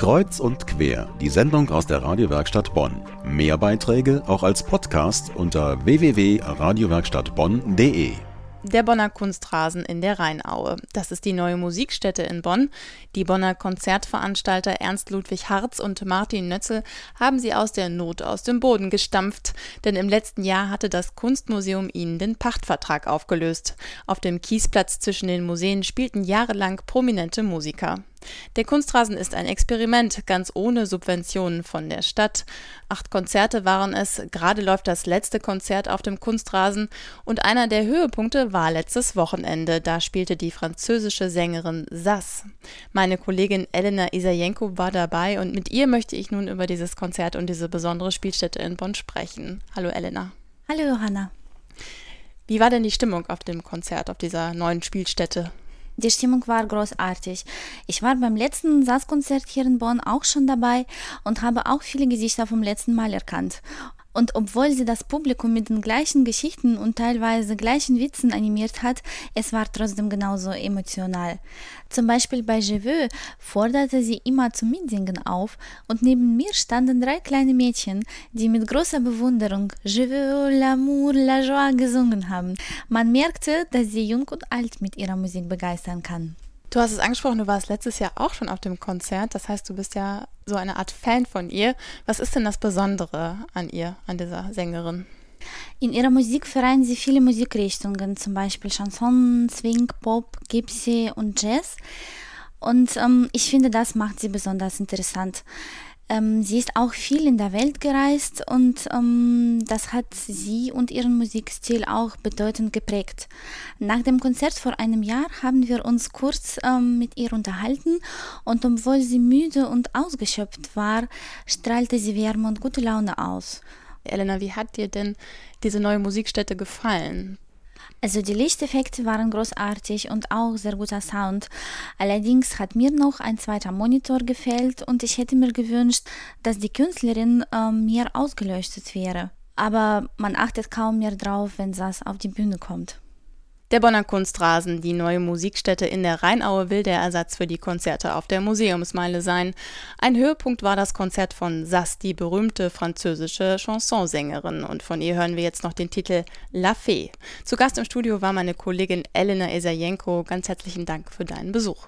Kreuz und quer, die Sendung aus der Radiowerkstatt Bonn. Mehr Beiträge auch als Podcast unter www.radiowerkstattbonn.de. Der Bonner Kunstrasen in der Rheinaue. Das ist die neue Musikstätte in Bonn. Die Bonner Konzertveranstalter Ernst Ludwig Harz und Martin Nötzel haben sie aus der Not aus dem Boden gestampft. Denn im letzten Jahr hatte das Kunstmuseum ihnen den Pachtvertrag aufgelöst. Auf dem Kiesplatz zwischen den Museen spielten jahrelang prominente Musiker. Der Kunstrasen ist ein Experiment, ganz ohne Subventionen von der Stadt. Acht Konzerte waren es, gerade läuft das letzte Konzert auf dem Kunstrasen und einer der Höhepunkte war letztes Wochenende. Da spielte die französische Sängerin Sass. Meine Kollegin Elena Isajenko war dabei und mit ihr möchte ich nun über dieses Konzert und diese besondere Spielstätte in Bonn sprechen. Hallo Elena. Hallo Johanna. Wie war denn die Stimmung auf dem Konzert, auf dieser neuen Spielstätte? Die Stimmung war großartig. Ich war beim letzten Satzkonzert hier in Bonn auch schon dabei und habe auch viele Gesichter vom letzten Mal erkannt. Und obwohl sie das Publikum mit den gleichen Geschichten und teilweise gleichen Witzen animiert hat, es war trotzdem genauso emotional. Zum Beispiel bei Je veux forderte sie immer zum Mitsingen auf und neben mir standen drei kleine Mädchen, die mit großer Bewunderung Je veux l'amour, la joie gesungen haben. Man merkte, dass sie jung und alt mit ihrer Musik begeistern kann. Du hast es angesprochen, du warst letztes Jahr auch schon auf dem Konzert. Das heißt, du bist ja so eine Art Fan von ihr. Was ist denn das Besondere an ihr, an dieser Sängerin? In ihrer Musik vereinen sie viele Musikrichtungen, zum Beispiel Chanson, Swing, Pop, Gypsy und Jazz. Und ähm, ich finde, das macht sie besonders interessant. Ähm, sie ist auch viel in der Welt gereist und ähm, das hat sie und ihren Musikstil auch bedeutend geprägt. Nach dem Konzert vor einem Jahr haben wir uns kurz ähm, mit ihr unterhalten und obwohl sie müde und ausgeschöpft war, strahlte sie Wärme und gute Laune aus. Elena, wie hat dir denn diese neue Musikstätte gefallen? Also die Lichteffekte waren großartig und auch sehr guter Sound. Allerdings hat mir noch ein zweiter Monitor gefehlt und ich hätte mir gewünscht, dass die Künstlerin äh, mehr ausgeleuchtet wäre. Aber man achtet kaum mehr drauf, wenn das auf die Bühne kommt. Der Bonner Kunstrasen, die neue Musikstätte in der Rheinaue, will der Ersatz für die Konzerte auf der Museumsmeile sein. Ein Höhepunkt war das Konzert von Sass, die berühmte französische Chansonsängerin. Und von ihr hören wir jetzt noch den Titel La Fée. Zu Gast im Studio war meine Kollegin Elena Esajenko. Ganz herzlichen Dank für deinen Besuch.